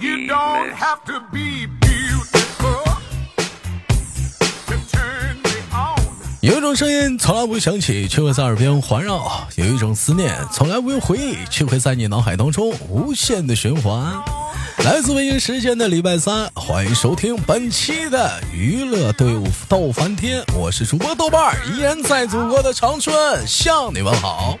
You don't have to be beautiful to turn me on. 有一种声音从来不会响起，却会在耳边环绕；有一种思念从来不用回忆，却会在你脑海当中无限的循环。来自北京时间的礼拜三，欢迎收听本期的娱乐队伍斗翻天，我是主播豆瓣儿，依然在祖国的长春向你们好。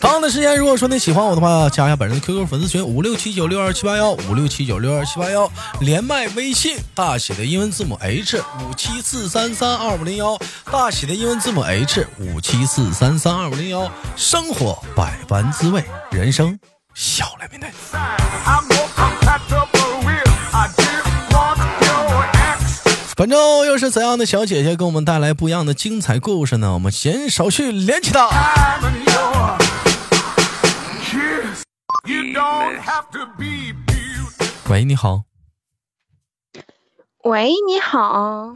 同样的时间，如果说你喜欢我的话，加一下本人的 QQ 粉丝群五六七九六二七八幺五六七九六二七八幺，连麦微信大写的英文字母 H 五七四三三二五零幺，大写的英文字母 H 五七四三三二五零幺。生活百般滋味，人生笑来面对。本周又是怎样的小姐姐给我们带来不一样的精彩故事呢？我们闲少叙，连起她。喂，你好，喂，你好，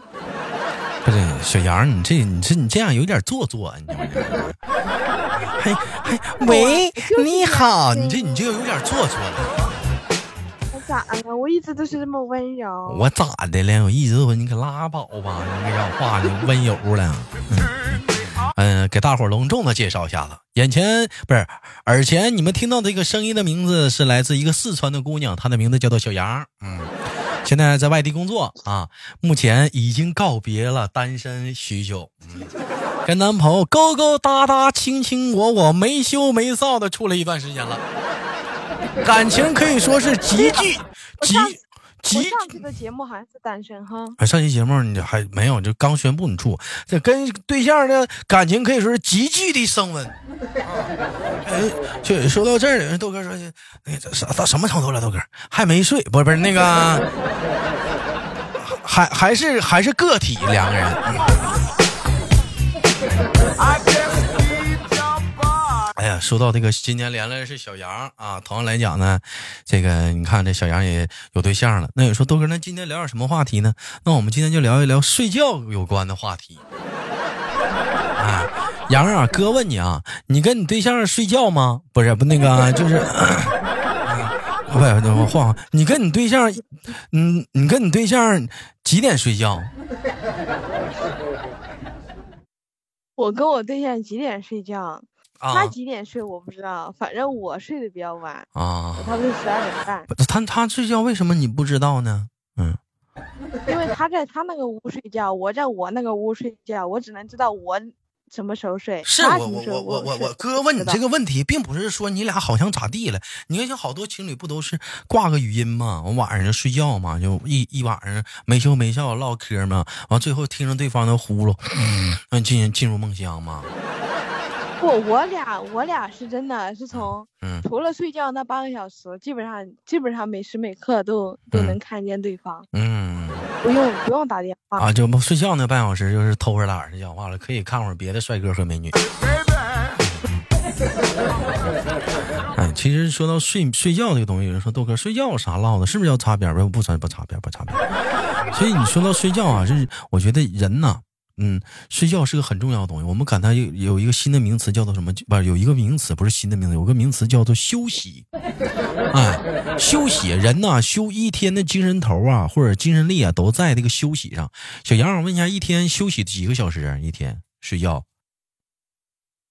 不是小杨，你这你这你这样有点做作，你知道吗？还还喂，你好，你这你这个有点做作了。咋了？我一直都是这么温柔。我咋的了？我一直说你可拉倒吧，你这讲话你温柔了。嗯、给大伙隆重的介绍一下子，眼前不是耳前你们听到这个声音的名字是来自一个四川的姑娘，她的名字叫做小杨。嗯，现在在外地工作啊，目前已经告别了单身许久。嗯，跟男朋友勾勾搭搭、卿卿我我、没羞没臊的处了一段时间了，感情可以说是极具极上我极上期的节目好像是单身哈，啊，上期节目你还没有，就刚宣布你处，这跟对象的感情可以说是急剧的升温。哎，就说到这儿，豆哥说，那这啥到什么程度了？豆哥还没睡，不是不是那个，还还是还是个体两个人。说到这个，今天连来的是小杨啊。同样来讲呢，这个你看这小杨也有对象了。那你说豆哥，那今天聊点什么话题呢？那我们今天就聊一聊睡觉有关的话题。哎，杨啊，哥问你啊，你跟你对象睡觉吗？不是，不那个就是，不是，我话，你跟你对象，嗯，你跟你对象几点睡觉？我跟我对象几点睡觉？啊他几点睡我不知道，反正我睡得比较晚，啊我，差不多十二点半，他他睡觉为什么你不知道呢？嗯。因为他在他那个屋睡觉，我在我那个屋睡觉，我只能知道我什么时候睡。是我我我我我哥问你这个问题，并不是说你俩好像咋地了。你看，像好多情侣不都是挂个语音嘛？我晚上就睡觉嘛，就一一晚上没羞没臊唠嗑嘛，完最后听着对方的呼噜，嗯，进进入梦乡嘛。不，我俩我俩是真的是从嗯除了睡觉那八个小时，基本上基本上每时每刻都都嗯能看见对方，嗯不用不用打电话。啊，就不睡觉那半小时就是偷着懒儿讲话了，可以看会儿别的帅哥和美女。哎，其实说到睡睡觉这个东西，有人说豆哥睡觉有啥唠的？是不是要擦边儿？不不擦不擦边儿不擦边儿。所以你说到睡觉啊，就是我觉得人呐，嗯，睡觉是个很重要的东西。我们感它有有一个新的名词叫做什么？不是有一个名词，不是新的名词，有个名词叫做休息。哎，休息，人呐，休一天的精神头啊，或者精神力啊，都在这个休息上。小杨，我问一下，一天休息几个小时啊？一天睡觉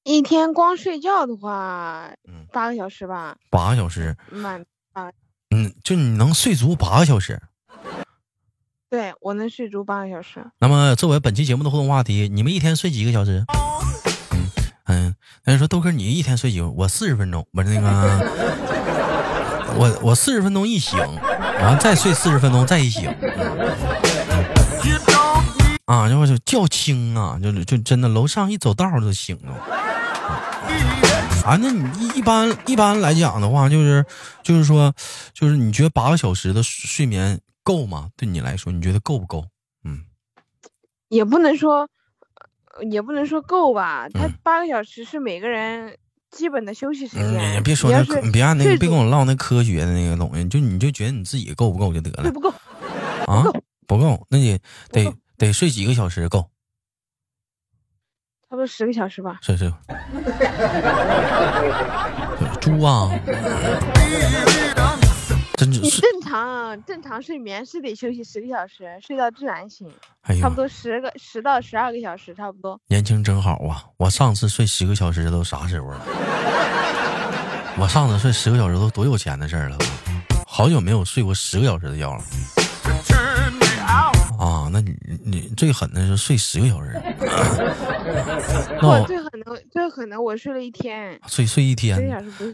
一天光睡觉的话，嗯八个小时吧，八个小时？满啊。嗯，就你能睡足八个小时？对我能睡足八个小时。那么，作为本期节目的互动话题，你们一天睡几个小时？嗯嗯，那你说豆哥，你一天睡几个？我四十分钟，不是那个，我我四十分钟一醒，完了再睡四十分钟再一醒，You don't need 啊，就是觉轻啊，就就真的楼上一走道就醒了。啊，那你一一般一般来讲的话，就是就是说，就是你觉得八个小时的睡眠够吗？对你来说，你觉得够不够？嗯也不能说，呃也不能说够吧。他嗯八个小时是每个人基本的休息时嗯，间。你别说那，别按那个，别跟我唠那科学的那个东西，就你就觉得你自己够不够就得了 不够，啊？不够，那你得得睡几个小时够？差不多十个小时吧。睡睡。猪啊！真是你正常正常睡眠是得休息十个小时，睡到自然醒，差不，多十个十到十二个小时，差不多。年轻真好啊！我上次睡十个小时都啥时候了？我上次睡十个小时都多有钱的事儿了，好久没有睡过十个小时的觉了.啊！那你你最狠的是睡十个小时，那我我最狠的最狠的，我睡了一天，睡睡一天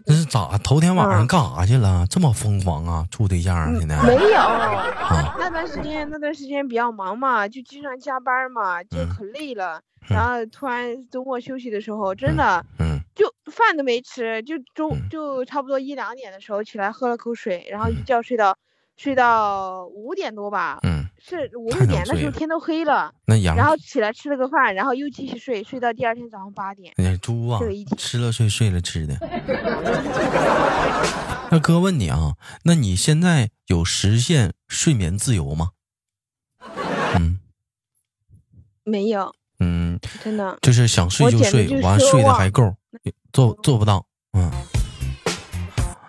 那是咋？头天晚上嗯干啥去了？这么疯狂啊？处对象啊？现在没有。啊那段时间那段时间比较忙嘛，就经常加班嘛，就嗯可累了。嗯然后突然周末休息的时候，真的嗯就饭都没吃，就中嗯就差不多一两点的时候起来喝了口水，然后一觉睡到睡到五点多吧，嗯，是五六点，那时候天都黑了。那羊然后起来吃了个饭，然后又继续睡，睡到第二天早上八点。那猪啊吃了睡，睡了吃的。那哥问你啊，那你现在有实现睡眠自由吗？嗯没有，嗯，真的。就是想睡就睡，就完睡的还够，做做不到。嗯，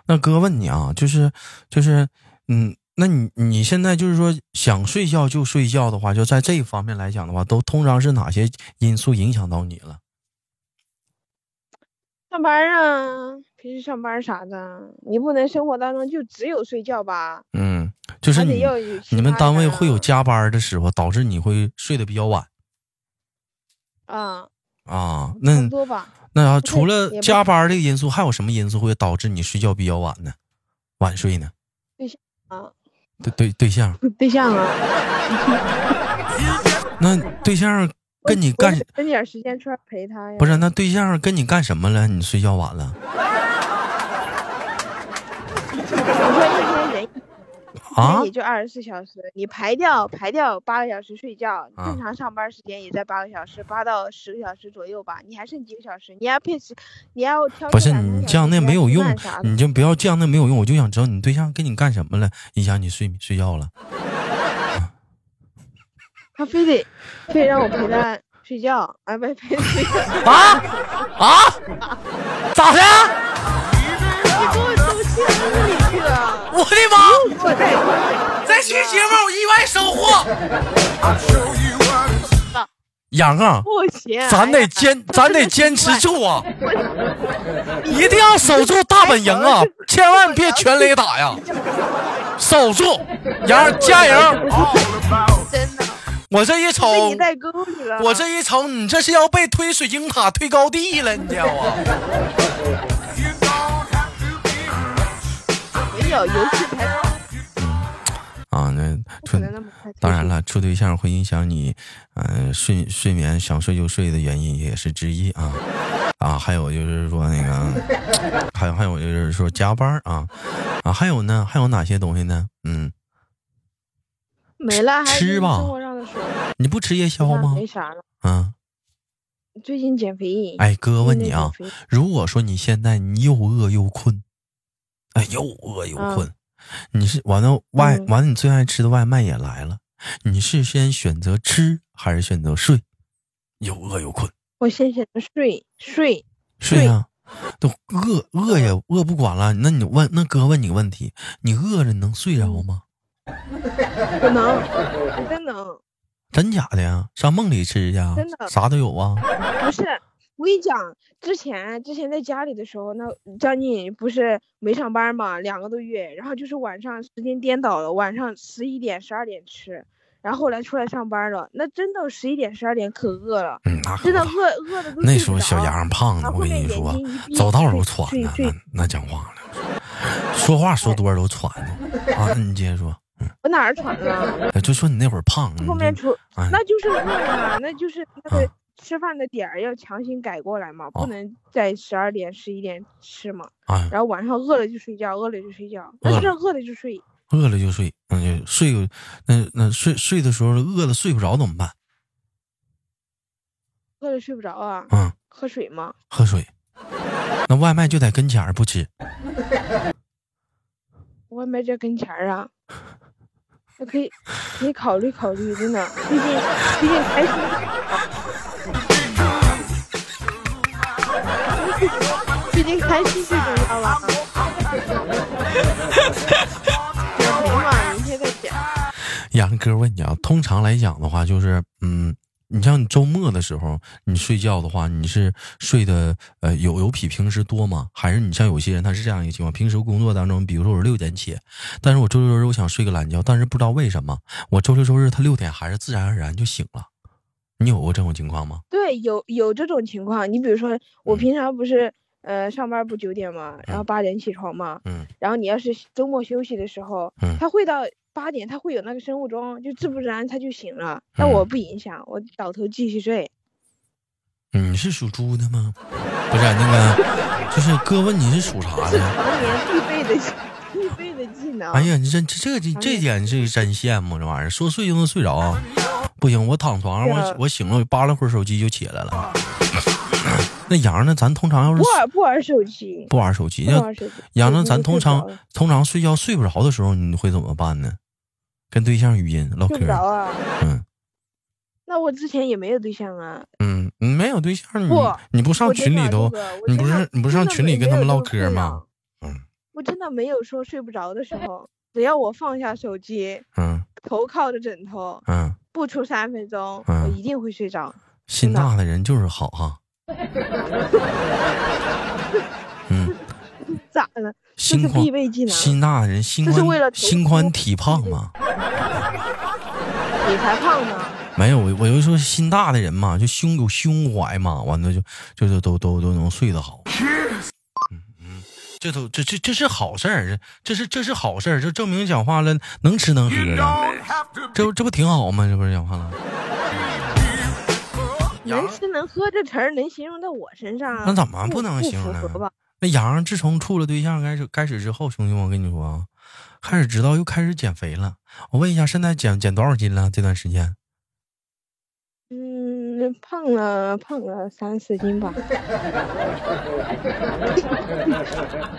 那哥问你啊，就是就是嗯，那你你现在就是说想睡觉就睡觉的话，就在这一方面来讲的话，都通常是哪些因素影响到你了？上班啊，平时上班啥的，你不能生活当中就只有睡觉吧？嗯，就是你们单位会有加班的时候，导致你会睡得比较晚啊，啊。那多吧。那啊，除了加班这个因素，还有什么因素会导致你睡觉比较晚呢？晚睡呢？啊，对对，对象，对象啊，那对象跟你干分点时间出来陪他呀。不是？那对象跟你干什么了？你睡觉晚了啊天？也就二十四小时，你排掉排掉八个小时睡觉，啊正常上班时间也在八个小时，八到十个小时左右吧。你还剩几个小时？你要配时，你要挑不是你这样那没有用你就不要这样那没有用。我就想知道你对象跟你干什么了，影响你睡睡觉了。他非得非得让我陪他睡觉，啊，不陪他睡觉。啊啊！咋的？这期节目意外收获。杨啊，不行，咱得坚，咱得坚持住啊！一定要守住大本营啊！千万别全雷打呀！守住，杨儿加油！真的我这一瞅。我这一瞅，你这是要被推水晶塔推高地了，你知道吗没有游戏才啊，那处。当然，了，处对象会影响你，呃，睡睡眠想睡就睡的原因也是之一啊啊，还有就是说那个，还有还有就是说加班啊啊，还有呢，还有哪些东西呢？嗯，没了，还吃吧你不吃夜宵吗？没啥了。啊，最近减肥。哎，哥问你啊，如果说你现在你又饿又困，哎，又饿又困，你是完了外嗯完了，你最爱吃的外卖也来了，你是先选择吃还是选择睡？又饿又困，我先选择睡睡，睡呀、都饿饿也饿不管了。那你问那哥问你个问题，你饿着能睡着吗？不能，我真能。真假的呀？上梦里吃去啊真的啥都有啊。不是，我跟你讲，之前之前在家里的时候，那将近不是没上班嘛，两个多月，然后就是晚上时间颠倒了，晚上十一点、十二点吃，然后后来出来上班了，那真的十一点、十二点可饿了，嗯，那真的饿饿的都那时候小杨胖的，我跟你说走道都喘呢，那那讲话了，说话说多了都喘呢。啊，你接着说，我哪儿喘了？哎就说你那会儿胖，后面出哎那就是饿呀，那就是吃饭的点儿要强行改过来嘛，哦不能在十二点、十一点吃嘛。啊，然后晚上饿了就睡觉，饿了就睡觉，那是饿了就睡。饿了就睡，嗯，就睡，那那睡睡的时候饿了睡不着怎么办？饿了睡不着啊，嗯，喝水吗？喝水。那外卖就在跟前儿不吃，外卖在跟前儿啊，那可以可以考虑考虑，真的，毕竟毕竟开心，毕竟开心最重要了。杨哥问你啊，通常来讲的话，就是嗯，你像你周末的时候，你睡觉的话，你是睡的呃有有比平时多吗？还是你像有些人他是这样一个情况，平时工作当中，比如说我是六点起，但是我周六周日我想睡个懒觉，但是不知道为什么我周六周日他六点还是自然而然就醒了。你有过这种情况吗？对，有有这种情况。你比如说，我嗯平常不是呃上班不九点嘛，然后八点起床嘛，嗯然后你要是周末休息的时候，嗯他会到八点，他会有那个生物钟，就自不然他就醒了，但我嗯不影响，我倒头继续睡。你是属猪的吗？不是那个，就是哥问你是属啥是的？常年必备的必备的技能。哎呀，你这这这这这点是真羡慕这玩意儿，说睡就能睡着。不行，我躺床上，我我醒了，我扒拉会儿手机就起来了。那杨呢？咱通常要是不玩不玩手机，不玩手机，不那玩手机。杨呢？咱通常通常睡觉睡不着的时候，你会怎么办呢？跟对象语音唠睡不着嗑，啊。嗯那我之前也没有对象啊，嗯，你没有对象，你你不上群里头你不是你不是上群里跟他们唠嗑吗？嗯我真的没有说睡不着的时候，只要我放下手机，嗯头靠着枕头，嗯，不出三分钟，嗯我一定会睡着。心大的人就是好哈。嗯，咋了？这是心宽必备技能，心大的人心这是为了宽心宽体胖嘛。你才胖呢。没有，我我就说心大的人嘛，就胸有胸怀嘛，完了就就是都都都能睡得好。嗯嗯这都这这这是好事儿，这是这是好事儿，这证明讲话了能吃能喝的这不这不挺好吗？这不是讲话了？能吃能喝这词儿能形容到我身上？那怎么不不能形容呢？那杨自从处了对象开始开始之后，兄弟们，我跟你说啊，开始知道又开始减肥了。我问一下，现在减减多少斤了？这段时间？嗯，胖了胖了三四斤吧。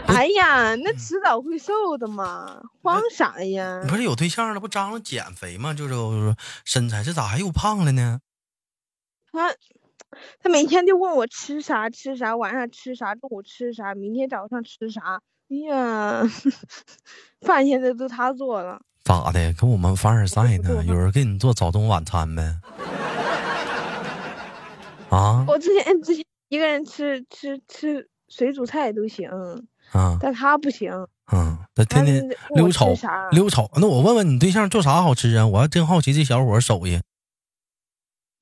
哎呀，那迟早会瘦的嘛，慌啥呀你？不是有对象了，不张罗减肥吗？就是说身材，这咋还又胖了呢？他他每天就问我吃啥吃啥，晚上吃啥，中午吃啥，明天早上吃啥。哎呀，饭现在都他做了。咋的？跟我们凡尔赛呢？有人给你做早中晚餐呗？啊 我之前之前一个人吃吃吃水煮菜都行，啊但他不行。嗯，他天天溜炒溜炒。那我问问你对象做啥好吃啊？我还真好奇这小伙手艺。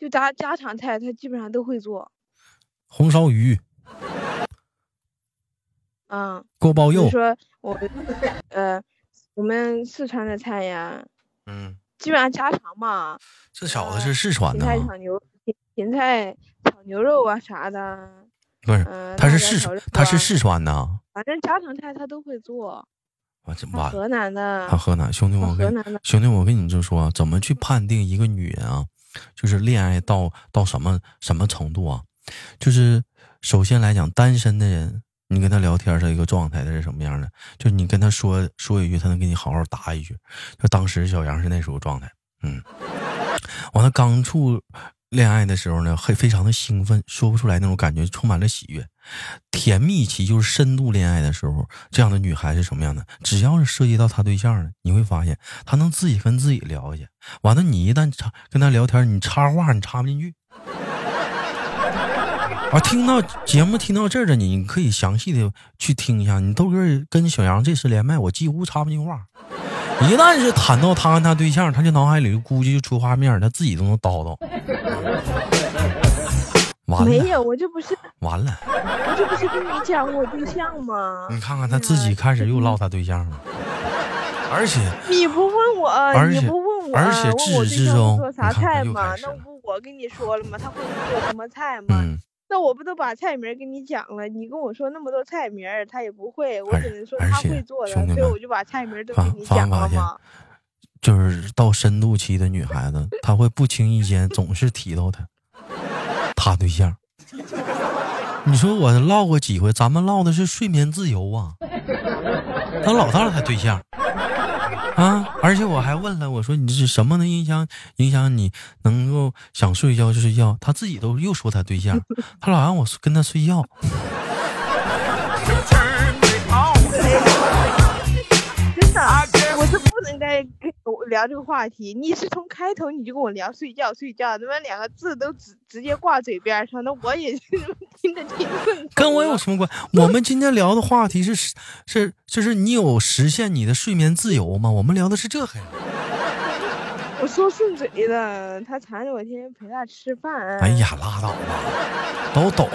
就家家常菜，他基本上都会做。红烧鱼、嗯，锅包肉说我呃，我们四川的菜呀，嗯，基本上家常嘛，这小子是四川的啊，菜炒牛芹芹菜炒牛肉啊啥的，不是？嗯、他是四辣椒炒肉啊他是四川的啊。反正家常菜他都会做。他我这完，河南的，他河南兄弟我跟兄弟，我跟你就说啊，怎么去判定一个女人啊，就是恋爱到到什么什么程度啊？就是首先来讲，单身的人，你跟他聊天是一个状态，他是什么样的？就你跟他说说一句，他能给你好好答一句。就当时小杨是那时候状态，嗯，完了刚处恋爱的时候呢，会非常的兴奋，说不出来那种感觉，充满了喜悦。甜蜜期就是深度恋爱的时候，这样的女孩是什么样的？只要是涉及到她对象了，你会发现她能自己跟自己聊去。完了，你一旦插跟她聊天，你插话你插不进去。啊，听到节目听到这儿的你，你可以详细的去听一下。你豆哥跟小杨这次连麦，我几乎插不进话。一旦是谈到他跟他对象，他就脑海里估计就出画面，他自己都能叨叨。完了，没有，我这不是完了。我这不是跟你讲我对象吗？你看看他自己开始又唠他对象了，而且你不问我，而且你不问我，而且至始至终会做啥菜吗那不我跟你说了吗？他会做什么菜吗？嗯，那我不都把菜名儿跟你讲了？你跟我说那么多菜名儿，他也不会，我而只能说他会做所以我就把菜名都发跟你讲发发现了嘛。就是到深度期的女孩子，她会不经意间总是提到他，他对象。你说我唠过几回，咱们唠的是睡眠自由啊，他老道他对象啊，而且我还问了，我说你是什么能影响影响你能够想睡觉就睡觉？他自己都又说他对象，他老让我跟他睡觉。不能该跟我聊这个话题，你是从开头你就跟我聊睡觉睡觉，他妈两个字都直直接挂嘴边上，那我也是 听着挺困跟我有啊什么关？我们今天聊的话题是是就是你有实现你的睡眠自由吗？我们聊的是这个呀。我说顺嘴的，他缠着我天天陪他吃饭。哎，呀，拉倒吧，都懂。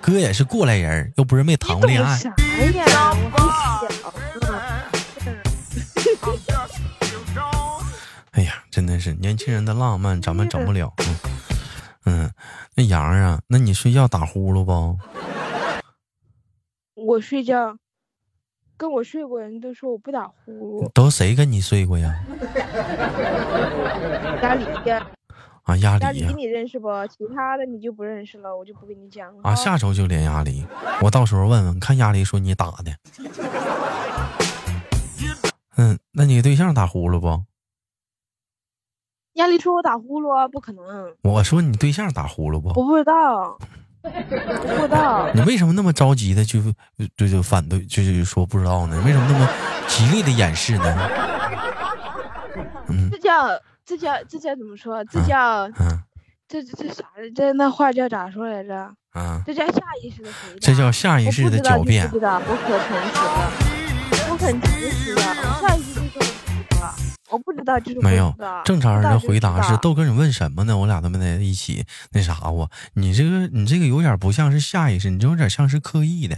哥也是过来人，又不是没谈过恋爱。懂啥呀？真的是年轻人的浪漫，咱们整不了。嗯，嗯，那杨儿啊，那你睡觉打呼噜不？我睡觉，跟我睡过人都说我不打呼噜，都谁跟你睡过呀？家里呀，啊，鸭家梨呀、里你认识不？其他的你就不认识了，我就不跟你讲了。啊，下周就连鸭梨，我到时候问问，看鸭梨说你打的。嗯，那你对象打呼噜不？家里说我打呼噜啊，不可能，我说你对象打呼噜不？我不知道，我不知道。你为什么那么着急的就就就反对，就是说不知道呢？为什么那么极力的掩饰呢？嗯这叫这叫这叫怎么说？这叫嗯这这这啥？这那话叫咋说来着？啊，这叫下意识的回答。这叫下意识的狡辩知道，不可诚实的，我很诚实下意识就说我不知道，我不知道没有正常人的回答是豆哥，你问什么呢？我俩都没在一起那啥我，你这个你这个有点不像是下意识，你这有点像是刻意的，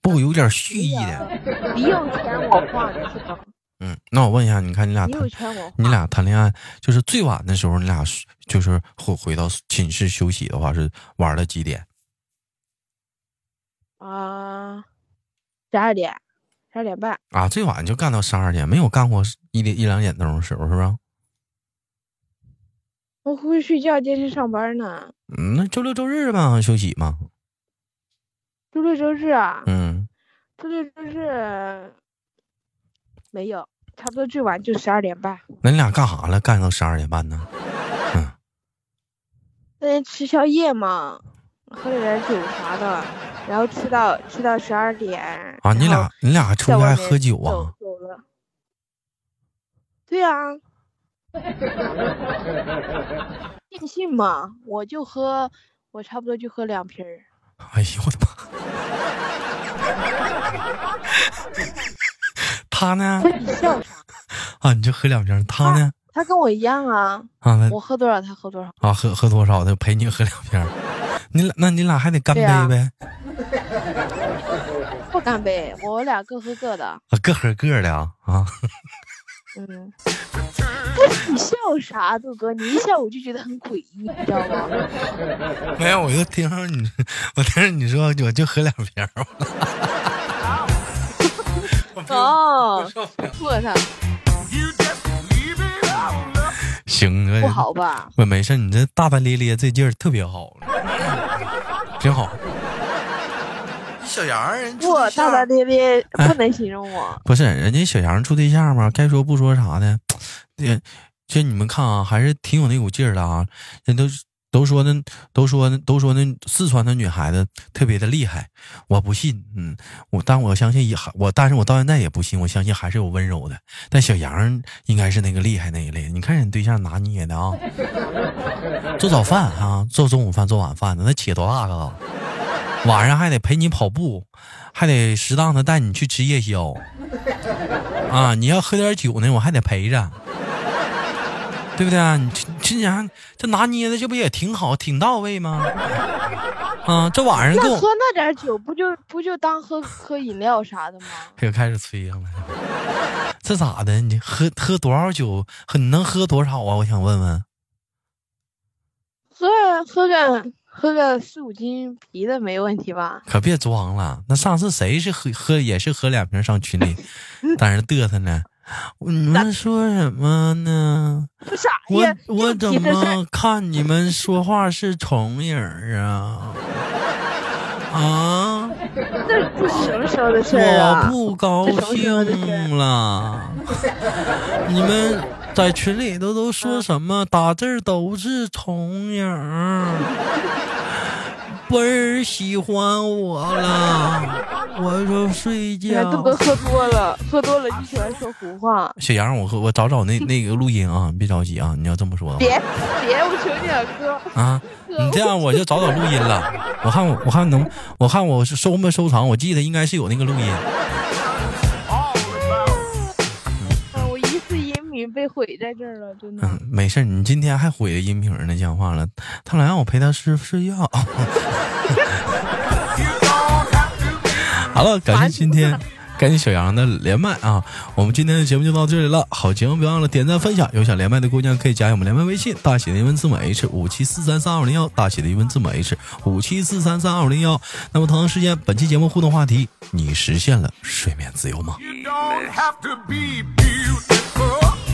不有点蓄意的。你有钱我花，你是吧？嗯，那我问一下，你看你俩你谈。你俩谈恋爱，就是最晚的时候，你俩是就是回回到寝室休息的话，是玩了几点？啊，十二点，十二点半。啊，最晚就干到十二点，没有干过一点一两点钟的时候，是不是？我回去睡觉，坚持上班呢。嗯，那周六周日吧，休息嘛。周六周日啊，嗯，周六周日没有，差不多最晚就十二点半。那你俩干啥了？干到十二点半呢？嗯，那天吃宵夜嘛，喝了点酒啥的，然后吃到吃到十二点。啊，你俩你俩还出在去还喝酒啊？走了。对啊，尽兴嘛，我就喝，我差不多就喝两瓶儿。哎呦我的妈！他呢？不是你笑啥？啊，你就喝两瓶，他呢？他跟我一样啊，啊，我喝多少他喝多少。啊，喝喝多少他陪你喝两瓶儿，你俩那你俩还得干杯呗？不干杯，我俩各喝各的。啊，各喝各的啊啊！嗯，你笑啥，杜哥？你一笑我就觉得很诡异，你知道吗？没有，我就听着你，我听着你说我就喝两瓶儿，哦，我操.行，这不好吧？我没事，你这大大咧咧这劲儿特别好，挺好。小杨儿，人处我对象大大咧咧哎不能形容我。不是人家小杨处对象嘛，该说不说啥的，这这你们看啊，还是挺有那股劲儿的啊。人都都说那都说都说那四川的女孩子特别的厉害，我不信，嗯，我但我相信也我，但是我到现在也不信，我相信还是有温柔的。但小杨应该是那个厉害那一类，你看人对象拿捏的啊，做早饭啊，做中午饭，做晚饭的，那起多大个？晚上还得陪你跑步，还得适当的带你去吃夜宵。啊，你要喝点酒呢，我还得陪着，对不对啊？你这这家这拿捏的，这不也挺好，挺到位吗？啊，这晚上那跟我喝那点酒不就不就当喝喝饮料啥的吗？又开始吹上了，这咋的？你喝喝多少酒？喝你能喝多少啊？我想问问。喝喝个喝个四五斤啤的没问题吧？可别装了，那上次谁是喝喝也是喝两瓶上群里，在那嘚瑟呢？你们说什么呢？我呀？我怎么看你们说话是重影儿啊？啊！这这什么时候的事儿我啊？不高兴了。你们在群里头都说什么？打字儿都是重影儿，倍儿喜欢我了。我就睡觉哥。喝多了，喝多了就喜欢说胡话。小杨，我和我找找那那个录音啊，你别着急啊，你要这么说的话别别，我求你了，哥。啊，你这样我就找找录音了。我看我我看能，我看我是收没收藏，我记得应该是有那个录音。毁在这儿了，真的。嗯，没事儿，你今天还毁了音频呢，讲话了。他老让我陪他睡睡觉。好了，感谢今天。感谢小杨的连麦啊！我们今天的节目就到这里了。好节目别忘了点赞分享。有想连麦的姑娘可以加我们连麦微信，大写的英文字母 H 五七四三三二零幺，大写的英文字母 H 五七四三三二零幺。那么同样时间，本期节目互动话题：你实现了睡眠自由吗？You don't have to be beautiful.